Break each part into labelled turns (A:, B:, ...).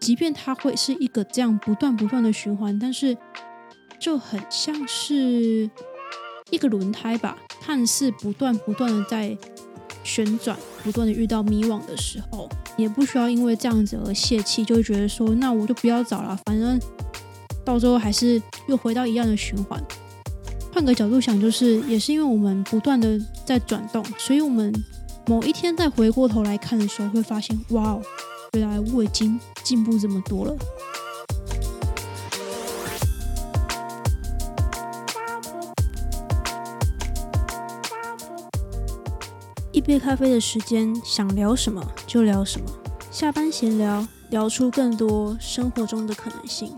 A: 即便它会是一个这样不断不断的循环，但是就很像是一个轮胎吧，看似不断不断的在旋转，不断的遇到迷惘的时候，也不需要因为这样子而泄气，就会觉得说，那我就不要找了，反正到最后还是又回到一样的循环。换个角度想，就是也是因为我们不断的在转动，所以我们某一天再回过头来看的时候，会发现，哇哦，原来我已经进步这么多了。一杯咖啡的时间，想聊什么就聊什么。下班闲聊，聊出更多生活中的可能性。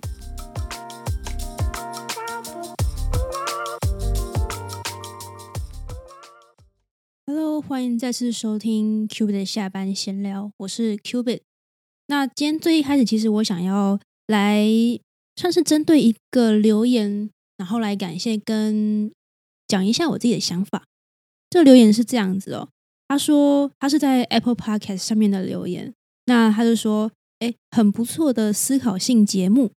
A: Hello，欢迎再次收听 Cubit 的下班闲聊，我是 Cubit。那今天最一开始，其实我想要来算是针对一个留言，然后来感谢跟讲一下我自己的想法。这留言是这样子哦，他说他是在 Apple Podcast 上面的留言，那他就说，哎，很不错的思考性节目，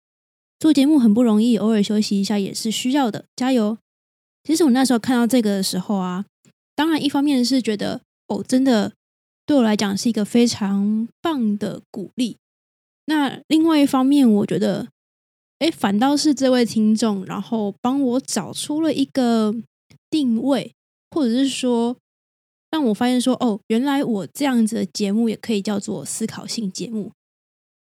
A: 做节目很不容易，偶尔休息一下也是需要的，加油。其实我那时候看到这个的时候啊。当然，一方面是觉得哦，真的对我来讲是一个非常棒的鼓励。那另外一方面，我觉得，哎，反倒是这位听众，然后帮我找出了一个定位，或者是说，让我发现说，哦，原来我这样子的节目也可以叫做思考性节目。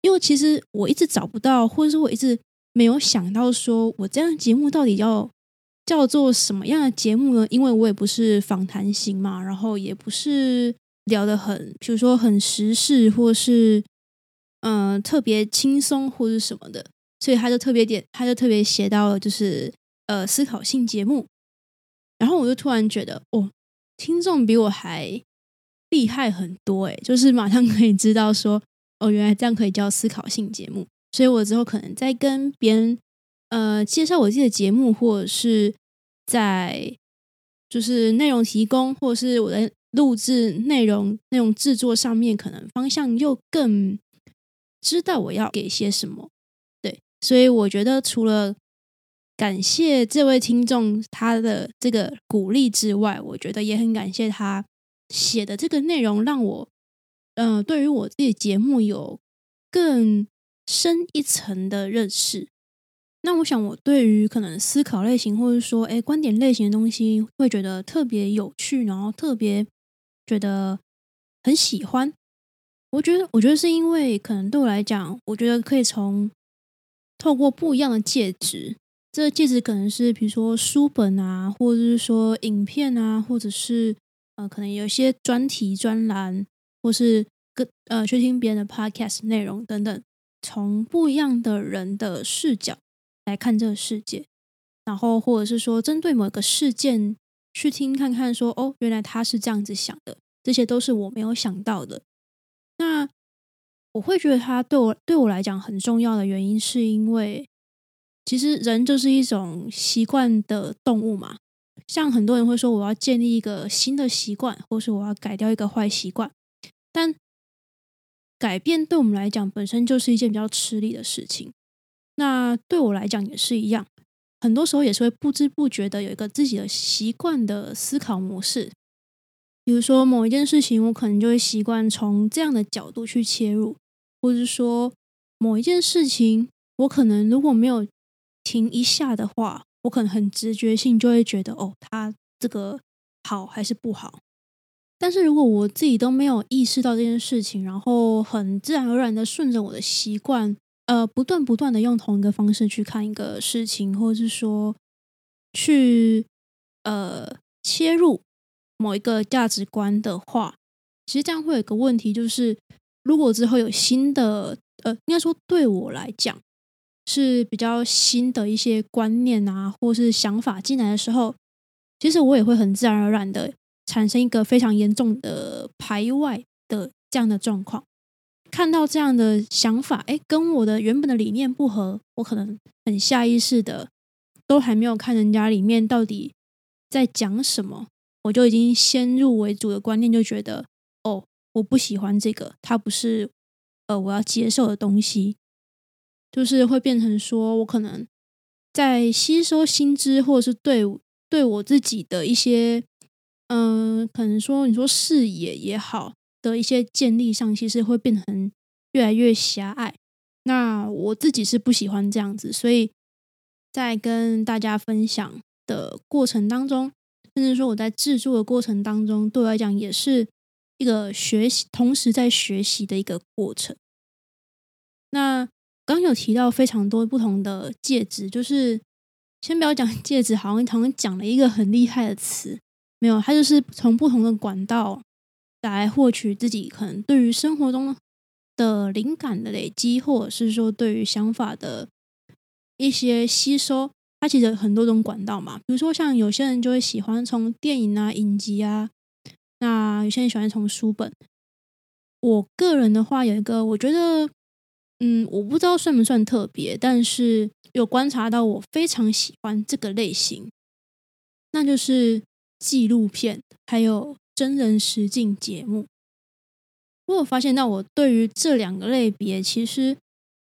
A: 因为其实我一直找不到，或者是我一直没有想到，说我这样节目到底要。叫做什么样的节目呢？因为我也不是访谈型嘛，然后也不是聊的很，比如说很时事，或是嗯特别轻松或者什么的，所以他就特别点，他就特别写到了就是呃思考性节目。然后我就突然觉得，哦，听众比我还厉害很多诶，就是马上可以知道说，哦，原来这样可以叫思考性节目。所以我之后可能在跟别人。呃，介绍我自己的节目，或者是在就是内容提供，或是我的录制内容、内容制作上面，可能方向又更知道我要给些什么。对，所以我觉得除了感谢这位听众他的这个鼓励之外，我觉得也很感谢他写的这个内容，让我嗯，对于我自己节目有更深一层的认识。那我想，我对于可能思考类型，或者说哎观点类型的东西，会觉得特别有趣，然后特别觉得很喜欢。我觉得，我觉得是因为可能对我来讲，我觉得可以从透过不一样的介质，这个介质可能是比如说书本啊，或者是说影片啊，或者是呃可能有一些专题专栏，或是跟呃去听别人的 podcast 内容等等，从不一样的人的视角。来看这个世界，然后或者是说针对某个事件去听看看，说哦，原来他是这样子想的，这些都是我没有想到的。那我会觉得他对我对我来讲很重要的原因，是因为其实人就是一种习惯的动物嘛。像很多人会说，我要建立一个新的习惯，或是我要改掉一个坏习惯，但改变对我们来讲本身就是一件比较吃力的事情。那对我来讲也是一样，很多时候也是会不知不觉的有一个自己的习惯的思考模式。比如说某一件事情，我可能就会习惯从这样的角度去切入，或者是说某一件事情，我可能如果没有停一下的话，我可能很直觉性就会觉得哦，它这个好还是不好。但是如果我自己都没有意识到这件事情，然后很自然而然的顺着我的习惯。呃，不断不断的用同一个方式去看一个事情，或者是说去呃切入某一个价值观的话，其实这样会有个问题，就是如果之后有新的呃，应该说对我来讲是比较新的一些观念啊，或是想法进来的时候，其实我也会很自然而然的产生一个非常严重的排外的这样的状况。看到这样的想法，哎，跟我的原本的理念不合，我可能很下意识的，都还没有看人家里面到底在讲什么，我就已经先入为主的观念，就觉得，哦，我不喜欢这个，它不是呃我要接受的东西，就是会变成说我可能在吸收新知，或者是对对我自己的一些，嗯，可能说你说视野也好的一些建立上，其实会变成越来越狭隘。那我自己是不喜欢这样子，所以在跟大家分享的过程当中，甚至说我在制作的过程当中，对我来讲也是一个学习，同时在学习的一个过程。那刚有提到非常多不同的介质，就是先不要讲戒指，好像好像讲了一个很厉害的词，没有，它就是从不同的管道来获取自己可能对于生活中。的灵感的累积，或者是说对于想法的一些吸收，它其实很多种管道嘛。比如说，像有些人就会喜欢从电影啊、影集啊，那有些人喜欢从书本。我个人的话，有一个我觉得，嗯，我不知道算不算特别，但是有观察到我非常喜欢这个类型，那就是纪录片还有真人实境节目。我有发现到，我对于这两个类别，其实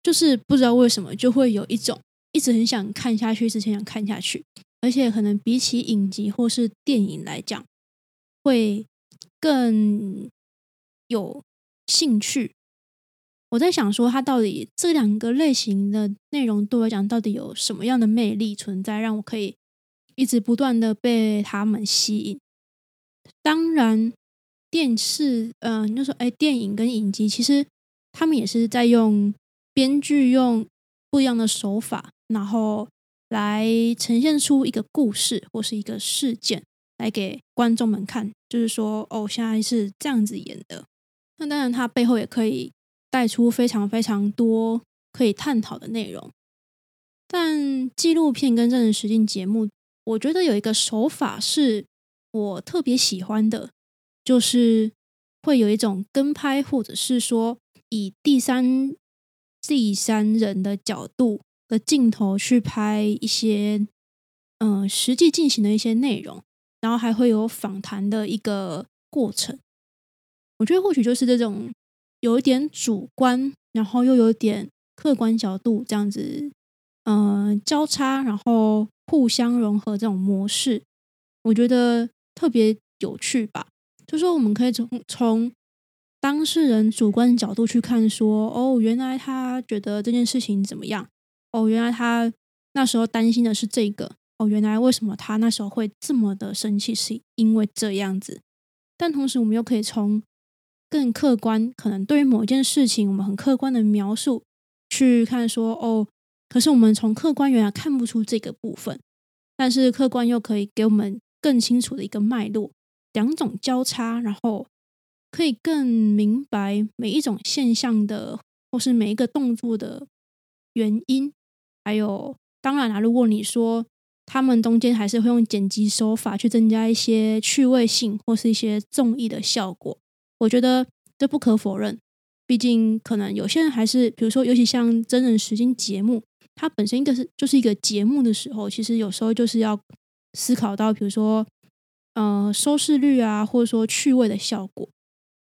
A: 就是不知道为什么就会有一种一直很想看下去，之前想看下去，而且可能比起影集或是电影来讲，会更有兴趣。我在想说，它到底这两个类型的内容对我讲，到底有什么样的魅力存在，让我可以一直不断的被他们吸引？当然。电视，嗯，就说，哎，电影跟影集，其实他们也是在用编剧用不一样的手法，然后来呈现出一个故事或是一个事件，来给观众们看。就是说，哦，现在是这样子演的。那当然，它背后也可以带出非常非常多可以探讨的内容。但纪录片跟真人实境节目，我觉得有一个手法是我特别喜欢的。就是会有一种跟拍，或者是说以第三第三人的角度的镜头去拍一些嗯实际进行的一些内容，然后还会有访谈的一个过程。我觉得或许就是这种有一点主观，然后又有点客观角度这样子，嗯交叉，然后互相融合这种模式，我觉得特别有趣吧。就说我们可以从从当事人主观角度去看，说哦，原来他觉得这件事情怎么样？哦，原来他那时候担心的是这个。哦，原来为什么他那时候会这么的生气，是因为这样子。但同时，我们又可以从更客观，可能对于某一件事情，我们很客观的描述去看，说哦，可是我们从客观原来看不出这个部分，但是客观又可以给我们更清楚的一个脉络。两种交叉，然后可以更明白每一种现象的，或是每一个动作的原因。还有，当然啦，如果你说他们中间还是会用剪辑手法去增加一些趣味性，或是一些综艺的效果，我觉得这不可否认。毕竟，可能有些人还是，比如说，尤其像真人实境节目，它本身一个是就是一个节目的时候，其实有时候就是要思考到，比如说。呃，收视率啊，或者说趣味的效果，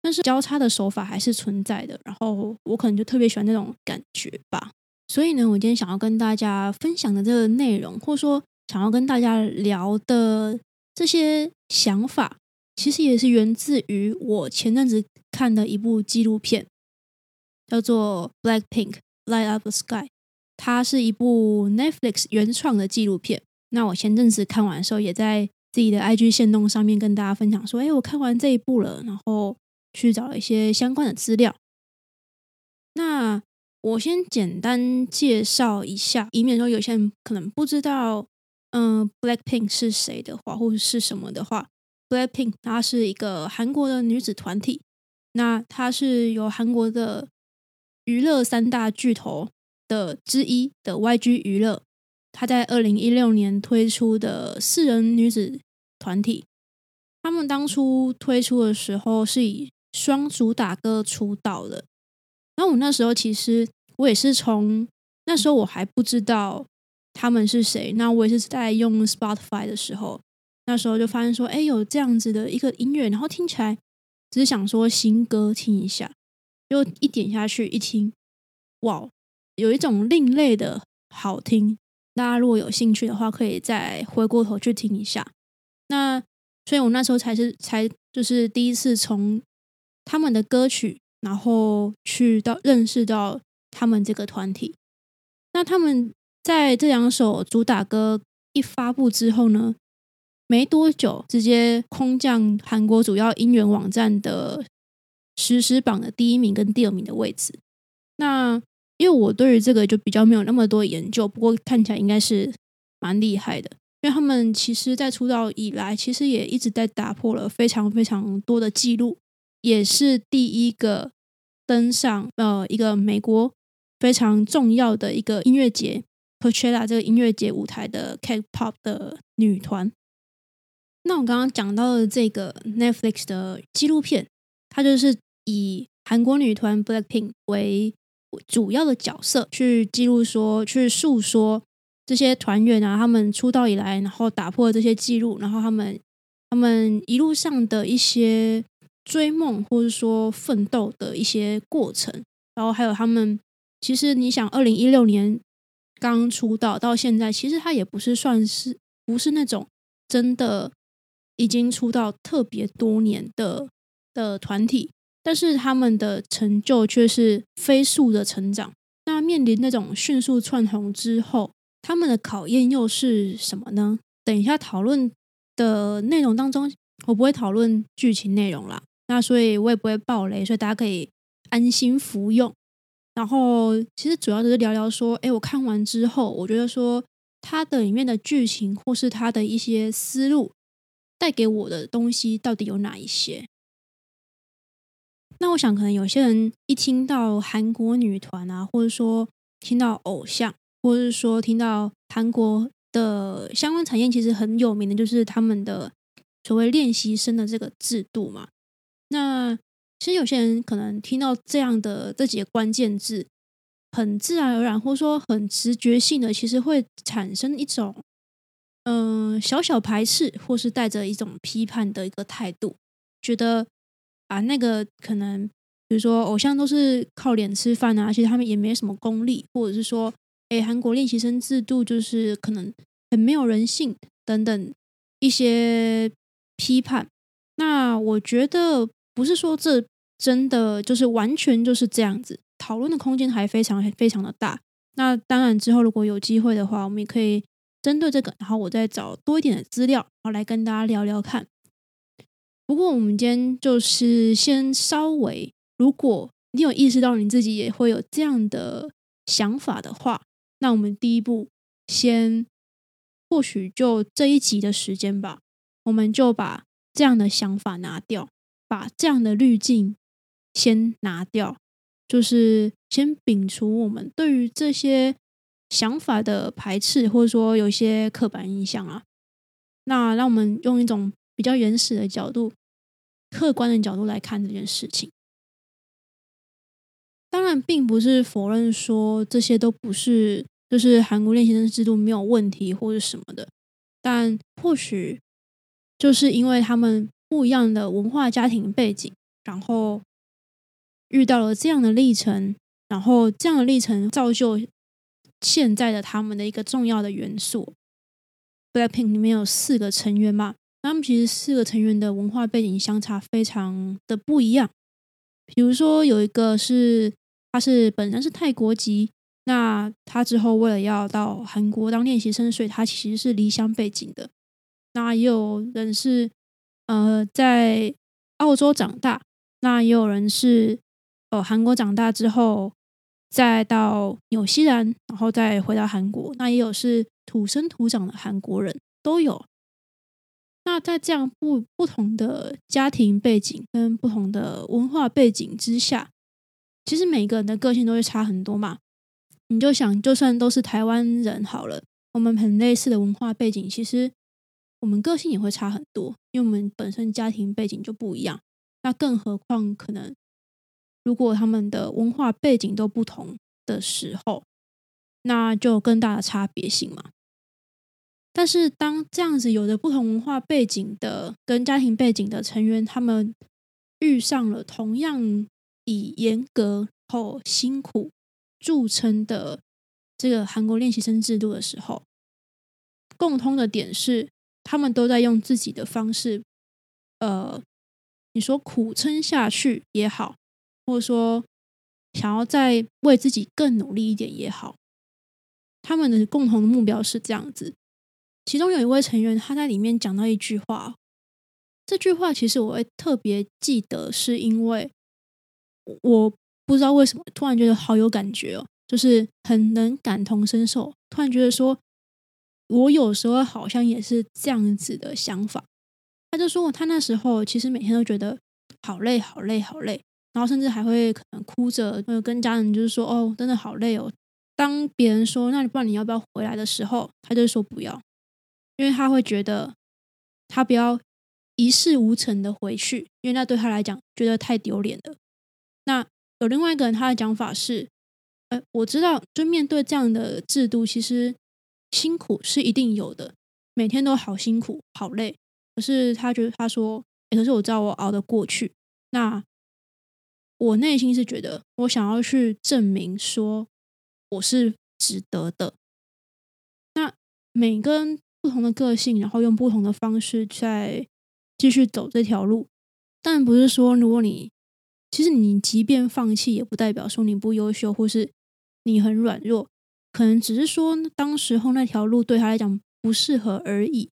A: 但是交叉的手法还是存在的。然后我可能就特别喜欢那种感觉吧。所以呢，我今天想要跟大家分享的这个内容，或者说想要跟大家聊的这些想法，其实也是源自于我前阵子看的一部纪录片，叫做《Black Pink Light Up the Sky》，它是一部 Netflix 原创的纪录片。那我前阵子看完的时候，也在。自己的 IG 线动上面跟大家分享说：“哎，我看完这一部了，然后去找了一些相关的资料。那我先简单介绍一下，以免说有些人可能不知道，嗯，Blackpink 是谁的话，或者是什么的话，Blackpink 它是一个韩国的女子团体，那它是由韩国的娱乐三大巨头的之一的 YG 娱乐，它在二零一六年推出的四人女子。”团体，他们当初推出的时候是以双主打歌出道的。然后我那时候其实我也是从那时候我还不知道他们是谁，那我也是在用 Spotify 的时候，那时候就发现说，哎，有这样子的一个音乐，然后听起来只是想说新歌听一下，就一点下去一听，哇，有一种另类的好听。大家如果有兴趣的话，可以再回过头去听一下。那所以我那时候才是才就是第一次从他们的歌曲，然后去到认识到他们这个团体。那他们在这两首主打歌一发布之后呢，没多久直接空降韩国主要音源网站的实时榜的第一名跟第二名的位置。那因为我对于这个就比较没有那么多研究，不过看起来应该是蛮厉害的。因为他们其实，在出道以来，其实也一直在打破了非常非常多的记录，也是第一个登上呃一个美国非常重要的一个音乐节 Coachella 这个音乐节舞台的 K-pop 的女团。那我刚刚讲到的这个 Netflix 的纪录片，它就是以韩国女团 Blackpink 为主要的角色去记录说，去诉说这些团员啊，他们出道以来，然后打破这些记录，然后他们他们一路上的一些追梦或者说奋斗的一些过程，然后还有他们其实你想，二零一六年刚出道到现在，其实他也不是算是不是那种真的已经出道特别多年的的团体。但是他们的成就却是飞速的成长。那面临那种迅速窜红之后，他们的考验又是什么呢？等一下讨论的内容当中，我不会讨论剧情内容啦。那所以我也不会爆雷，所以大家可以安心服用。然后其实主要就是聊聊说，哎，我看完之后，我觉得说它的里面的剧情或是它的一些思路带给我的东西到底有哪一些。那我想，可能有些人一听到韩国女团啊，或者说听到偶像，或者是说听到韩国的相关产业，其实很有名的就是他们的所谓练习生的这个制度嘛。那其实有些人可能听到这样的这几个关键字，很自然而然，或者说很直觉性的，其实会产生一种嗯小小排斥，或是带着一种批判的一个态度，觉得。啊，那个可能，比如说偶像都是靠脸吃饭啊，其实他们也没什么功力，或者是说，哎，韩国练习生制度就是可能很没有人性等等一些批判。那我觉得不是说这真的就是完全就是这样子，讨论的空间还非常非常的大。那当然之后如果有机会的话，我们也可以针对这个，然后我再找多一点的资料，然后来跟大家聊聊看。不过，我们今天就是先稍微，如果你有意识到你自己也会有这样的想法的话，那我们第一步先，或许就这一集的时间吧，我们就把这样的想法拿掉，把这样的滤镜先拿掉，就是先摒除我们对于这些想法的排斥，或者说有些刻板印象啊。那让我们用一种。比较原始的角度、客观的角度来看这件事情，当然并不是否认说这些都不是，就是韩国练习生制度没有问题或者什么的，但或许就是因为他们不一样的文化家庭背景，然后遇到了这样的历程，然后这样的历程造就现在的他们的一个重要的元素。Blackpink 里面有四个成员嘛？他们其实四个成员的文化背景相差非常的不一样。比如说，有一个是他是本身是泰国籍，那他之后为了要到韩国当练习生，所以他其实是离乡背景的。那也有人是呃在澳洲长大，那也有人是呃韩国长大之后再到纽西兰，然后再回到韩国。那也有是土生土长的韩国人，都有。那在这样不不同的家庭背景跟不同的文化背景之下，其实每个人的个性都会差很多嘛。你就想，就算都是台湾人好了，我们很类似的文化背景，其实我们个性也会差很多，因为我们本身家庭背景就不一样。那更何况，可能如果他们的文化背景都不同的时候，那就更大的差别性嘛。但是，当这样子有着不同文化背景的跟家庭背景的成员，他们遇上了同样以严格后辛苦著称的这个韩国练习生制度的时候，共通的点是，他们都在用自己的方式，呃，你说苦撑下去也好，或者说想要再为自己更努力一点也好，他们的共同的目标是这样子。其中有一位成员，他在里面讲到一句话，这句话其实我会特别记得，是因为我不知道为什么突然觉得好有感觉哦，就是很能感同身受，突然觉得说。我有时候好像也是这样子的想法，他就说他那时候其实每天都觉得好累、好累、好累，然后甚至还会可能哭着跟家人就是说：“哦，真的好累哦。”当别人说“那你不然你要不要回来”的时候，他就说不要，因为他会觉得他不要一事无成的回去，因为那对他来讲觉得太丢脸了。那有另外一个人他的讲法是：“呃，我知道，就面对这样的制度，其实。”辛苦是一定有的，每天都好辛苦、好累。可是他觉得，他说：“可是我知道我熬得过去。”那我内心是觉得，我想要去证明说我是值得的。那每个人不同的个性，然后用不同的方式在继续走这条路。但不是说，如果你其实你即便放弃，也不代表说你不优秀，或是你很软弱。可能只是说，当时候那条路对他来讲不适合而已，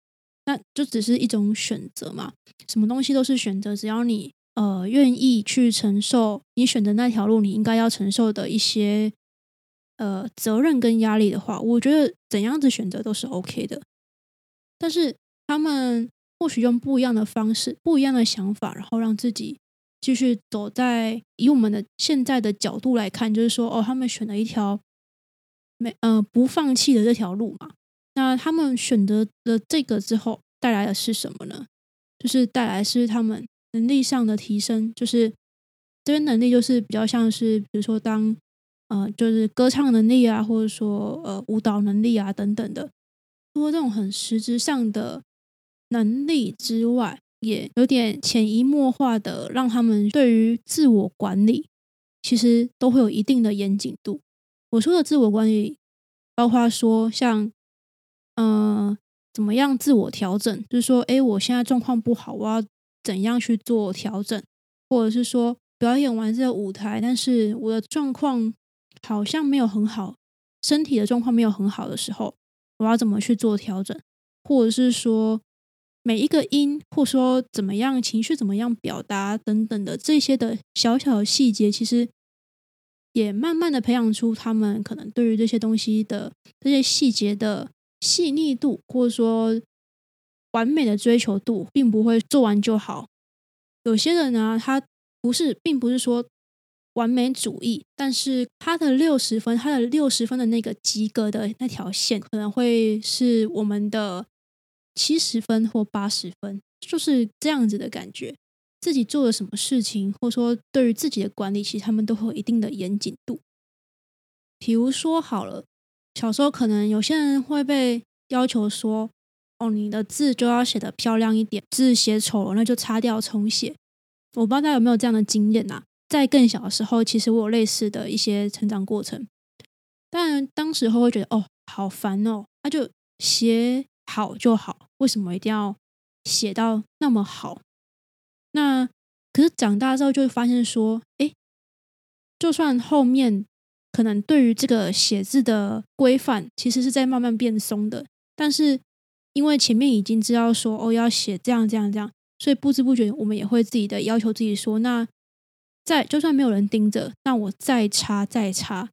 A: 那就只是一种选择嘛。什么东西都是选择，只要你呃愿意去承受你选择那条路你应该要承受的一些呃责任跟压力的话，我觉得怎样子选择都是 OK 的。但是他们或许用不一样的方式、不一样的想法，然后让自己继续走在以我们的现在的角度来看，就是说，哦，他们选了一条。没，呃，不放弃的这条路嘛。那他们选择了这个之后，带来的是什么呢？就是带来是他们能力上的提升。就是这些能力，就是比较像是，比如说当，呃，就是歌唱能力啊，或者说呃舞蹈能力啊等等的。除了这种很实质上的能力之外，也有点潜移默化的让他们对于自我管理，其实都会有一定的严谨度。我说的自我管理，包括说像，嗯，怎么样自我调整，就是说，哎，我现在状况不好，我要怎样去做调整，或者是说，表演完这个舞台，但是我的状况好像没有很好，身体的状况没有很好的时候，我要怎么去做调整，或者是说，每一个音，或说怎么样情绪怎么样表达等等的这些的小小的细节，其实。也慢慢的培养出他们可能对于这些东西的这些细节的细腻度，或者说完美的追求度，并不会做完就好。有些人呢，他不是，并不是说完美主义，但是他的六十分，他的六十分的那个及格的那条线，可能会是我们的七十分或八十分，就是这样子的感觉。自己做了什么事情，或者说对于自己的管理，其实他们都会有一定的严谨度。比如说，好了，小时候可能有些人会被要求说：“哦，你的字就要写的漂亮一点，字写丑了那就擦掉重写。”我不知道大家有没有这样的经验呐？在更小的时候，其实我有类似的一些成长过程，但当时候会觉得：“哦，好烦哦，那就写好就好，为什么一定要写到那么好？”那可是长大之后就会发现说，哎，就算后面可能对于这个写字的规范，其实是在慢慢变松的，但是因为前面已经知道说，哦，要写这样这样这样，所以不知不觉我们也会自己的要求自己说，那再就算没有人盯着，那我再擦再擦，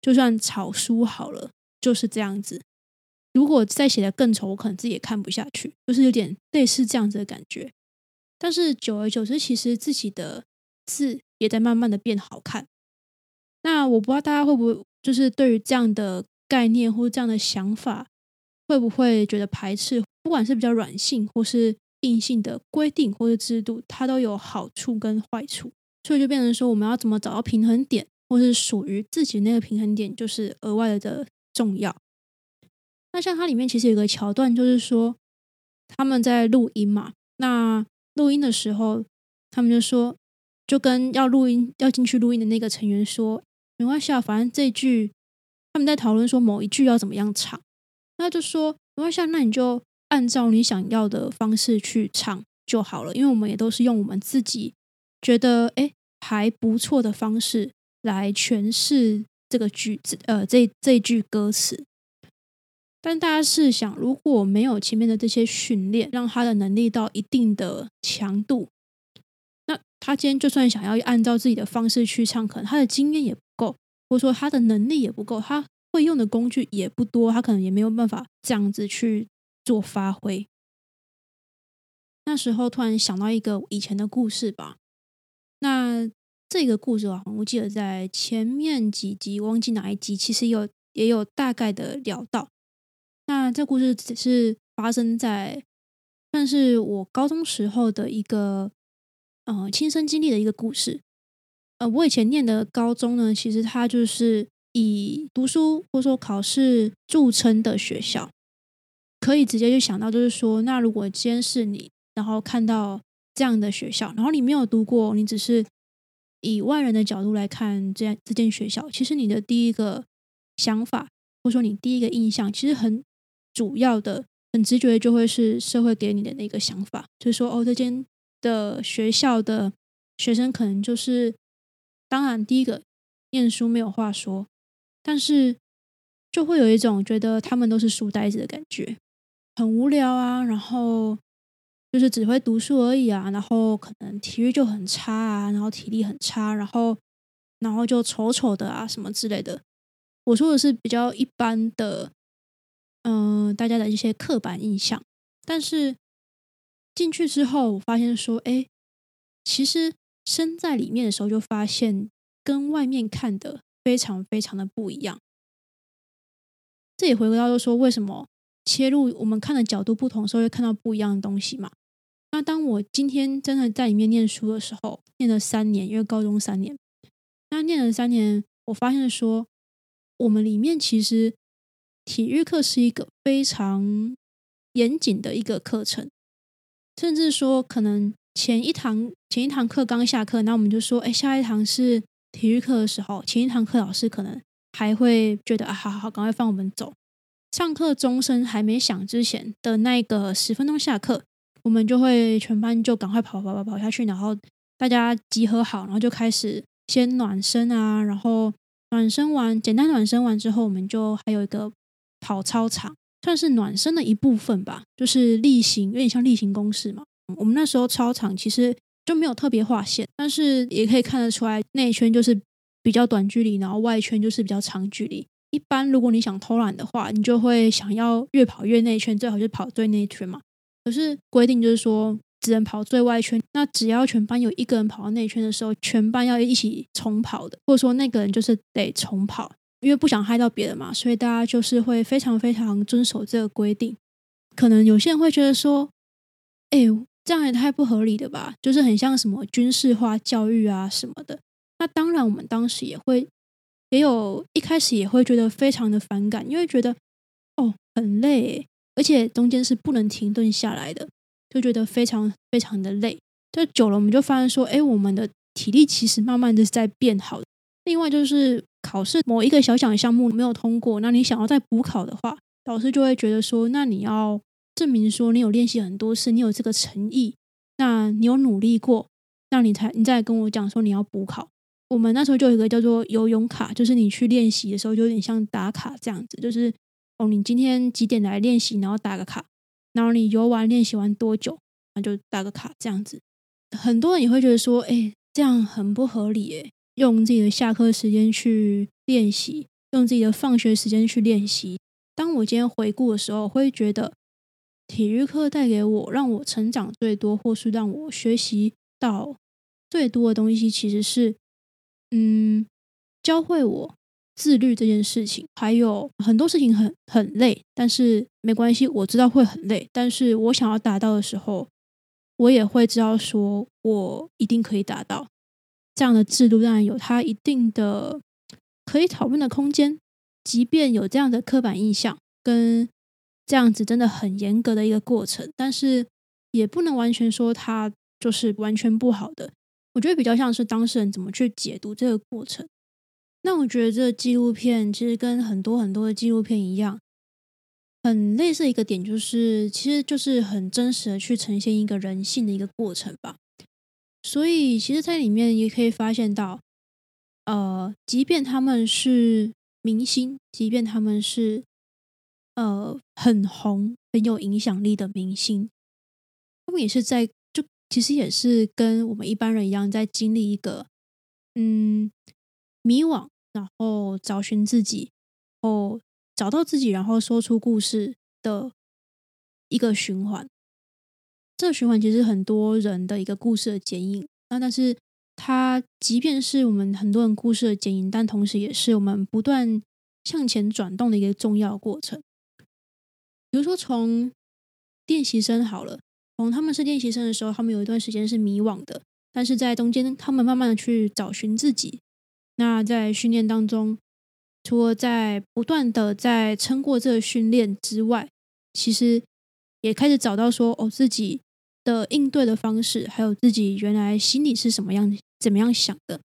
A: 就算草书好了，就是这样子。如果再写的更丑，我可能自己也看不下去，就是有点类似这样子的感觉。但是久而久之，其实自己的字也在慢慢的变好看。那我不知道大家会不会就是对于这样的概念或这样的想法，会不会觉得排斥？不管是比较软性或是硬性的规定或者制度，它都有好处跟坏处。所以就变成说，我们要怎么找到平衡点，或是属于自己那个平衡点，就是额外的重要。那像它里面其实有个桥段，就是说他们在录音嘛，那。录音的时候，他们就说，就跟要录音要进去录音的那个成员说：“没关系啊，反正这句他们在讨论说某一句要怎么样唱，那就说没关系，啊那你就按照你想要的方式去唱就好了，因为我们也都是用我们自己觉得哎还不错的方式来诠释这个句子，呃，这这句歌词。但大家试想，如果没有前面的这些训练，让他的能力到一定的强度。那他今天就算想要按照自己的方式去唱，可能他的经验也不够，或者说他的能力也不够，他会用的工具也不多，他可能也没有办法这样子去做发挥。那时候突然想到一个以前的故事吧，那这个故事啊，我记得在前面几集，忘记哪一集，其实有也有大概的聊到。那这故事只是发生在算是我高中时候的一个。呃，亲身经历的一个故事。呃，我以前念的高中呢，其实它就是以读书或说考试著称的学校，可以直接就想到，就是说，那如果今天是你，然后看到这样的学校，然后你没有读过，你只是以外人的角度来看这样这间学校，其实你的第一个想法，或者说你第一个印象，其实很主要的、很直觉就会是社会给你的那个想法，就是说，哦，这间。的学校的学生可能就是，当然第一个念书没有话说，但是就会有一种觉得他们都是书呆子的感觉，很无聊啊，然后就是只会读书而已啊，然后可能体育就很差啊，然后体力很差，然后然后就丑丑的啊什么之类的。我说的是比较一般的，嗯，大家的一些刻板印象，但是。进去之后，我发现说，哎，其实身在里面的时候，就发现跟外面看的非常非常的不一样。这也回归到就说，为什么切入我们看的角度不同，时候会看到不一样的东西嘛？那当我今天真的在里面念书的时候，念了三年，因为高中三年，那念了三年，我发现说，我们里面其实体育课是一个非常严谨的一个课程。甚至说，可能前一堂前一堂课刚下课，那我们就说，哎，下一堂是体育课的时候，前一堂课老师可能还会觉得啊，好好好，赶快放我们走。上课钟声还没响之前的那个十分钟下课，我们就会全班就赶快跑跑跑跑下去，然后大家集合好，然后就开始先暖身啊，然后暖身完，简单暖身完之后，我们就还有一个跑操场。算是暖身的一部分吧，就是例行，有点像例行公事嘛。我们那时候操场其实就没有特别划线，但是也可以看得出来，内圈就是比较短距离，然后外圈就是比较长距离。一般如果你想偷懒的话，你就会想要越跑越内圈，最好就跑最内圈嘛。可是规定就是说只能跑最外圈，那只要全班有一个人跑到内圈的时候，全班要一起重跑的，或者说那个人就是得重跑。因为不想害到别人嘛，所以大家就是会非常非常遵守这个规定。可能有些人会觉得说：“哎，这样也太不合理了吧？”就是很像什么军事化教育啊什么的。那当然，我们当时也会也有一开始也会觉得非常的反感，因为觉得哦很累，而且中间是不能停顿下来的，就觉得非常非常的累。就久了，我们就发现说：“哎，我们的体力其实慢慢的在变好。”另外就是。考试某一个小小的项目没有通过，那你想要再补考的话，老师就会觉得说，那你要证明说你有练习很多次，你有这个诚意，那你有努力过，那你才你再跟我讲说你要补考。我们那时候就有一个叫做游泳卡，就是你去练习的时候就有点像打卡这样子，就是哦，你今天几点来练习，然后打个卡，然后你游完练习完多久，那就打个卡这样子。很多人也会觉得说，哎，这样很不合理，哎。用自己的下课时间去练习，用自己的放学时间去练习。当我今天回顾的时候，会觉得体育课带给我让我成长最多，或是让我学习到最多的东西，其实是嗯，教会我自律这件事情。还有很多事情很很累，但是没关系，我知道会很累，但是我想要达到的时候，我也会知道说我一定可以达到。这样的制度当然有它一定的可以讨论的空间，即便有这样的刻板印象跟这样子真的很严格的一个过程，但是也不能完全说它就是完全不好的。我觉得比较像是当事人怎么去解读这个过程。那我觉得这纪录片其实跟很多很多的纪录片一样，很类似一个点，就是其实就是很真实的去呈现一个人性的一个过程吧。所以，其实，在里面也可以发现到，呃，即便他们是明星，即便他们是呃很红、很有影响力的明星，他们也是在就其实也是跟我们一般人一样，在经历一个嗯迷惘，然后找寻自己，后找到自己，然后说出故事的一个循环。这个循环其实很多人的一个故事的剪影，那但是它即便是我们很多人故事的剪影，但同时也是我们不断向前转动的一个重要过程。比如说从练习生好了，从他们是练习生的时候，他们有一段时间是迷惘的，但是在中间他们慢慢的去找寻自己。那在训练当中，除了在不断的在撑过这个训练之外，其实也开始找到说哦自己。的应对的方式，还有自己原来心里是什么样、怎么样想的，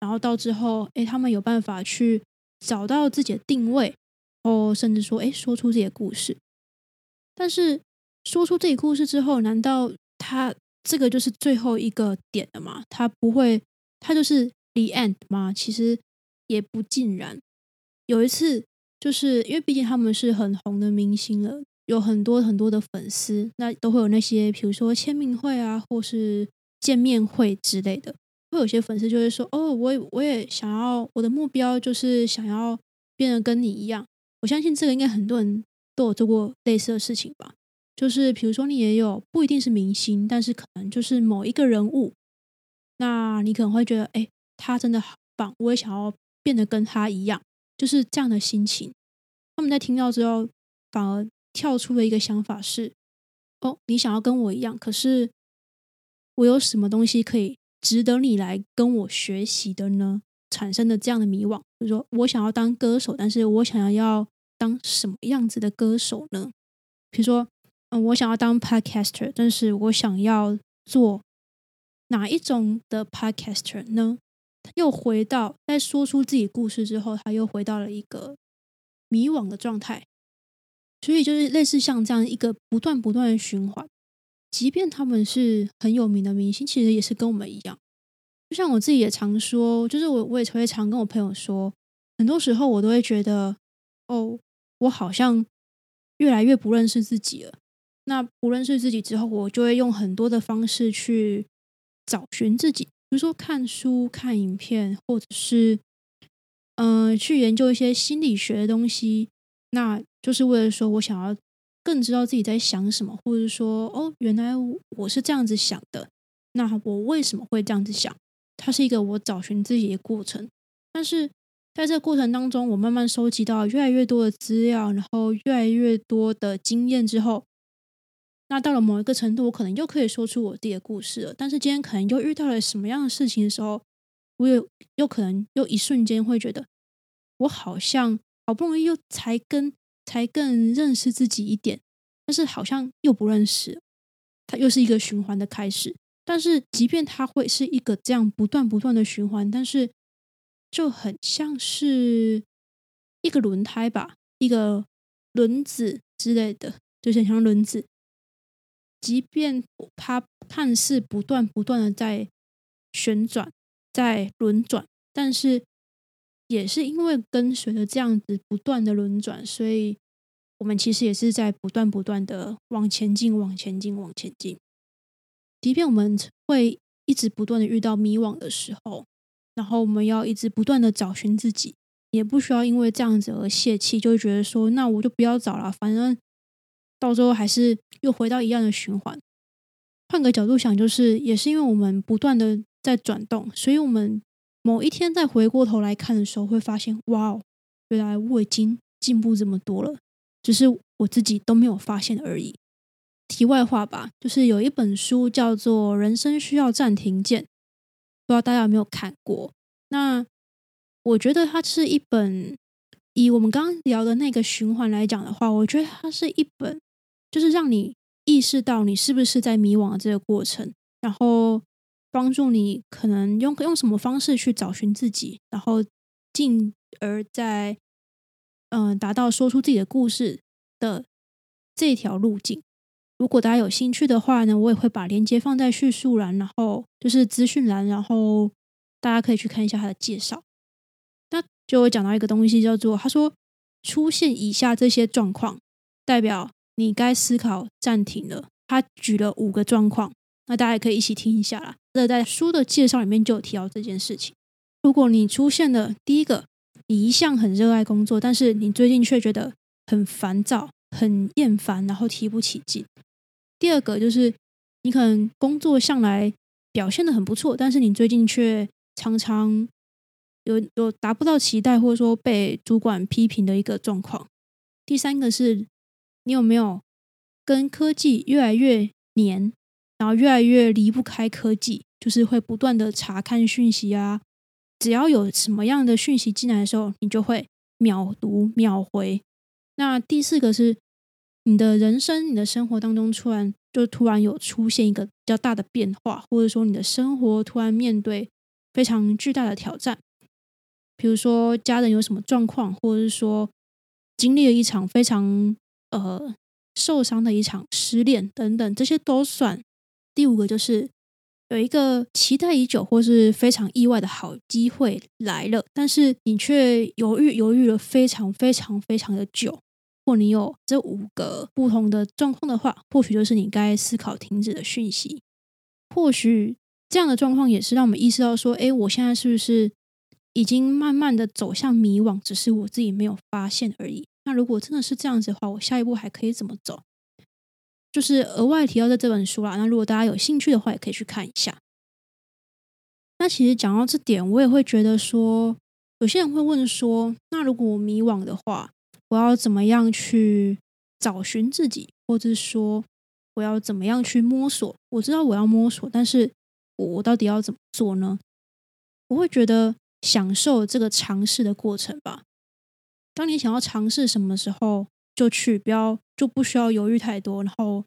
A: 然后到之后，哎，他们有办法去找到自己的定位，哦，甚至说，哎，说出自己的故事。但是说出自己故事之后，难道他这个就是最后一个点了吗？他不会，他就是 the end 吗？其实也不尽然。有一次，就是因为毕竟他们是很红的明星了。有很多很多的粉丝，那都会有那些，比如说签名会啊，或是见面会之类的。会有些粉丝就会说：“哦，我我也想要，我的目标就是想要变得跟你一样。”我相信这个应该很多人都有做过类似的事情吧。就是比如说你也有，不一定是明星，但是可能就是某一个人物，那你可能会觉得：“哎，他真的好棒，我也想要变得跟他一样。”就是这样的心情。他们在听到之后，反而。跳出了一个想法是：哦，你想要跟我一样，可是我有什么东西可以值得你来跟我学习的呢？产生的这样的迷惘，就是说我想要当歌手，但是我想要要当什么样子的歌手呢？比如说，嗯，我想要当 podcaster，但是我想要做哪一种的 podcaster 呢？又回到在说出自己故事之后，他又回到了一个迷惘的状态。所以就是类似像这样一个不断不断的循环，即便他们是很有名的明星，其实也是跟我们一样。就像我自己也常说，就是我我也会常跟我朋友说，很多时候我都会觉得，哦，我好像越来越不认识自己了。那不认识自己之后，我就会用很多的方式去找寻自己，比如说看书、看影片，或者是嗯，去研究一些心理学的东西。那就是为了说，我想要更知道自己在想什么，或者说，哦，原来我是这样子想的。那我为什么会这样子想？它是一个我找寻自己的过程。但是在这个过程当中，我慢慢收集到越来越多的资料，然后越来越多的经验之后，那到了某一个程度，我可能又可以说出我自己的故事了。但是今天可能又遇到了什么样的事情的时候，我有又可能又一瞬间会觉得，我好像。好不容易又才跟才更认识自己一点，但是好像又不认识，它又是一个循环的开始。但是即便它会是一个这样不断不断的循环，但是就很像是一个轮胎吧，一个轮子之类的，就很像轮子。即便它看似不断不断的在旋转，在轮转，但是。也是因为跟随着这样子不断的轮转，所以我们其实也是在不断不断的往前进、往前进、往前进。即便我们会一直不断的遇到迷惘的时候，然后我们要一直不断的找寻自己，也不需要因为这样子而泄气，就会觉得说那我就不要找了，反正到最后还是又回到一样的循环。换个角度想，就是也是因为我们不断的在转动，所以我们。某一天再回过头来看的时候，会发现哇哦，原来我已经进步这么多了，只是我自己都没有发现而已。题外话吧，就是有一本书叫做《人生需要暂停键》，不知道大家有没有看过？那我觉得它是一本以我们刚刚聊的那个循环来讲的话，我觉得它是一本就是让你意识到你是不是在迷惘的这个过程，然后。帮助你可能用用什么方式去找寻自己，然后进而在嗯达到说出自己的故事的这条路径。如果大家有兴趣的话呢，我也会把链接放在叙述栏，然后就是资讯栏，然后大家可以去看一下他的介绍。那就会讲到一个东西，叫做他说出现以下这些状况，代表你该思考暂停了。他举了五个状况，那大家可以一起听一下啦。这在书的介绍里面就有提到这件事情。如果你出现了第一个，你一向很热爱工作，但是你最近却觉得很烦躁、很厌烦，然后提不起劲。第二个就是你可能工作向来表现的很不错，但是你最近却常常有有达不到期待，或者说被主管批评的一个状况。第三个是你有没有跟科技越来越黏，然后越来越离不开科技，就是会不断的查看讯息啊，只要有什么样的讯息进来的时候，你就会秒读秒回。那第四个是。你的人生、你的生活当中，突然就突然有出现一个比较大的变化，或者说你的生活突然面对非常巨大的挑战，比如说家人有什么状况，或者是说经历了一场非常呃受伤的一场失恋等等，这些都算。第五个就是有一个期待已久或是非常意外的好机会来了，但是你却犹豫犹豫了非常非常非常的久。如果你有这五个不同的状况的话，或许就是你该思考停止的讯息。或许这样的状况也是让我们意识到说：，哎，我现在是不是已经慢慢的走向迷惘？只是我自己没有发现而已。那如果真的是这样子的话，我下一步还可以怎么走？就是额外提到的这本书啦。那如果大家有兴趣的话，也可以去看一下。那其实讲到这点，我也会觉得说，有些人会问说：，那如果我迷惘的话？我要怎么样去找寻自己，或者说我要怎么样去摸索？我知道我要摸索，但是我到底要怎么做呢？我会觉得享受这个尝试的过程吧。当你想要尝试什么时候，就去，不要就不需要犹豫太多，然后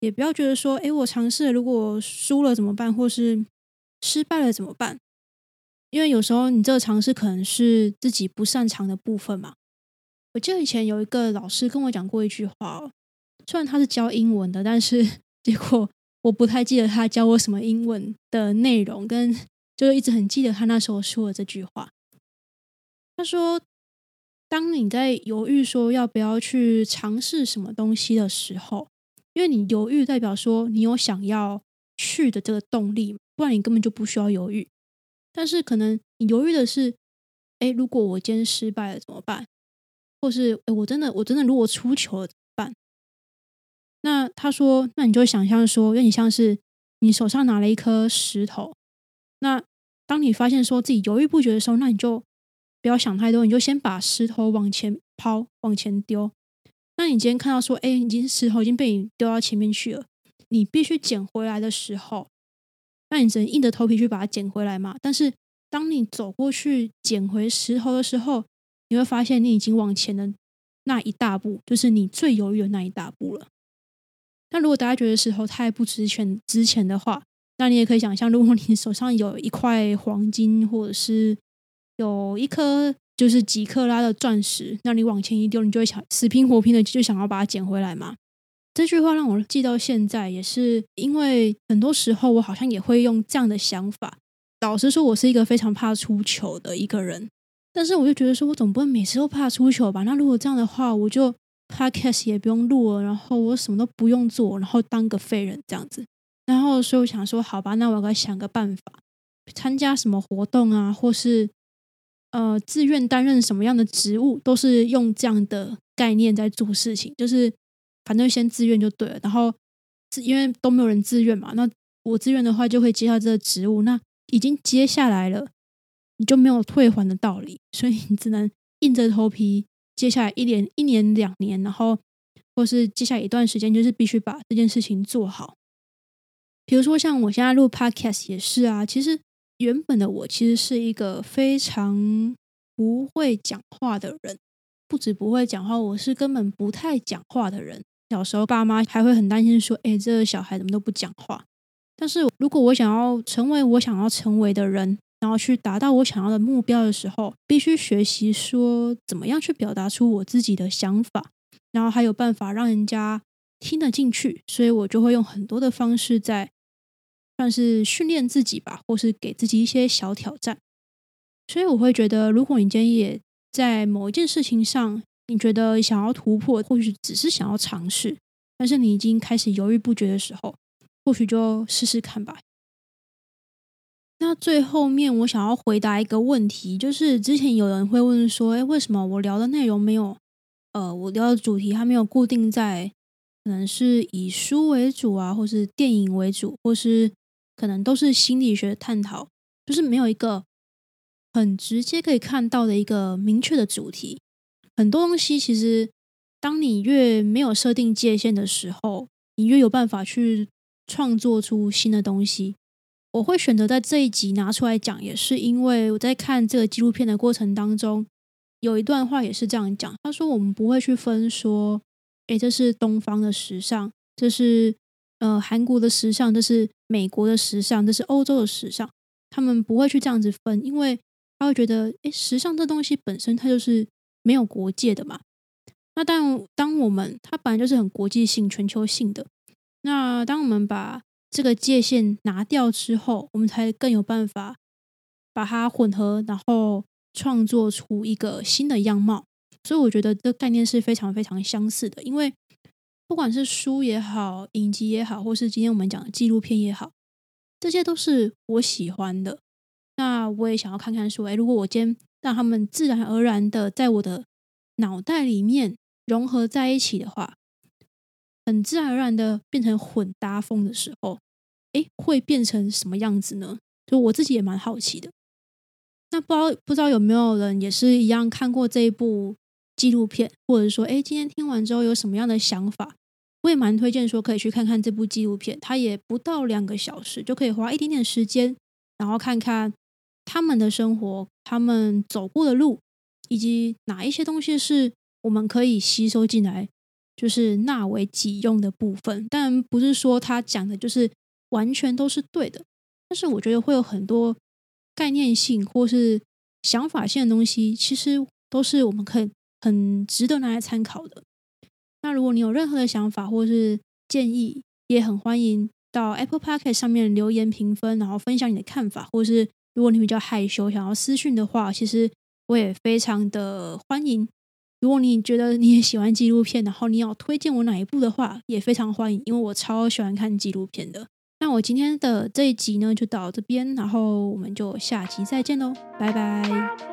A: 也不要觉得说，哎，我尝试如果输了怎么办，或是失败了怎么办？因为有时候你这个尝试可能是自己不擅长的部分嘛。我记得以前有一个老师跟我讲过一句话，虽然他是教英文的，但是 结果我不太记得他教我什么英文的内容，跟就是一直很记得他那时候说的这句话。他说：“当你在犹豫说要不要去尝试什么东西的时候，因为你犹豫代表说你有想要去的这个动力，不然你根本就不需要犹豫。但是可能你犹豫的是，哎，如果我今天失败了怎么办？”或是，哎，我真的，我真的，如果出糗了怎么办？那他说，那你就想象说，有点像是你手上拿了一颗石头。那当你发现说自己犹豫不决的时候，那你就不要想太多，你就先把石头往前抛，往前丢。那你今天看到说，哎，已经石头已经被你丢到前面去了，你必须捡回来的时候，那你只能硬着头皮去把它捡回来嘛。但是当你走过去捡回石头的时候，你会发现，你已经往前的那一大步，就是你最犹豫的那一大步了。那如果大家觉得石头太不值钱、值钱的话，那你也可以想象，如果你手上有一块黄金，或者是有一颗就是几克拉的钻石，那你往前一丢，你就会想死拼活拼的就想要把它捡回来嘛。这句话让我记到现在，也是因为很多时候我好像也会用这样的想法。老实说，我是一个非常怕出糗的一个人。但是我就觉得说，我总不能每次都怕出糗吧？那如果这样的话，我就 podcast 也不用录了，然后我什么都不用做，然后当个废人这样子。然后所以我想说，好吧，那我该想个办法，参加什么活动啊，或是呃自愿担任什么样的职务，都是用这样的概念在做事情，就是反正先自愿就对了。然后因为都没有人自愿嘛，那我自愿的话就会接到这个职务，那已经接下来了。你就没有退还的道理，所以你只能硬着头皮。接下来一年、一年、两年，然后或是接下来一段时间，就是必须把这件事情做好。比如说，像我现在录 Podcast 也是啊。其实原本的我其实是一个非常不会讲话的人，不止不会讲话，我是根本不太讲话的人。小时候爸妈还会很担心说：“哎，这个小孩怎么都不讲话？”但是如果我想要成为我想要成为的人，然后去达到我想要的目标的时候，必须学习说怎么样去表达出我自己的想法，然后还有办法让人家听得进去，所以我就会用很多的方式在算是训练自己吧，或是给自己一些小挑战。所以我会觉得，如果你今天也在某一件事情上，你觉得想要突破，或许只是想要尝试，但是你已经开始犹豫不决的时候，或许就试试看吧。那最后面，我想要回答一个问题，就是之前有人会问说，哎，为什么我聊的内容没有，呃，我聊的主题还没有固定在，可能是以书为主啊，或是电影为主，或是可能都是心理学探讨，就是没有一个很直接可以看到的一个明确的主题。很多东西其实，当你越没有设定界限的时候，你越有办法去创作出新的东西。我会选择在这一集拿出来讲，也是因为我在看这个纪录片的过程当中，有一段话也是这样讲。他说：“我们不会去分说，诶，这是东方的时尚，这是呃韩国的时尚，这是美国的时尚，这是欧洲的时尚。他们不会去这样子分，因为他会觉得，诶，时尚这东西本身它就是没有国界的嘛。那但当我们它本来就是很国际性、全球性的，那当我们把这个界限拿掉之后，我们才更有办法把它混合，然后创作出一个新的样貌。所以我觉得这概念是非常非常相似的。因为不管是书也好，影集也好，或是今天我们讲的纪录片也好，这些都是我喜欢的。那我也想要看看说，哎，如果我今天让他们自然而然的在我的脑袋里面融合在一起的话。很自然而然的变成混搭风的时候，哎，会变成什么样子呢？就我自己也蛮好奇的。那不知道不知道有没有人也是一样看过这一部纪录片，或者说，哎，今天听完之后有什么样的想法？我也蛮推荐说可以去看看这部纪录片，它也不到两个小时，就可以花一点点时间，然后看看他们的生活，他们走过的路，以及哪一些东西是我们可以吸收进来。就是纳为己用的部分，但不是说他讲的就是完全都是对的。但是我觉得会有很多概念性或是想法性的东西，其实都是我们可以很值得拿来参考的。那如果你有任何的想法或是建议，也很欢迎到 Apple Park 上面留言评分，然后分享你的看法，或是如果你比较害羞想要私讯的话，其实我也非常的欢迎。如果你觉得你也喜欢纪录片，然后你要推荐我哪一部的话，也非常欢迎，因为我超喜欢看纪录片的。那我今天的这一集呢，就到这边，然后我们就下集再见喽，拜拜。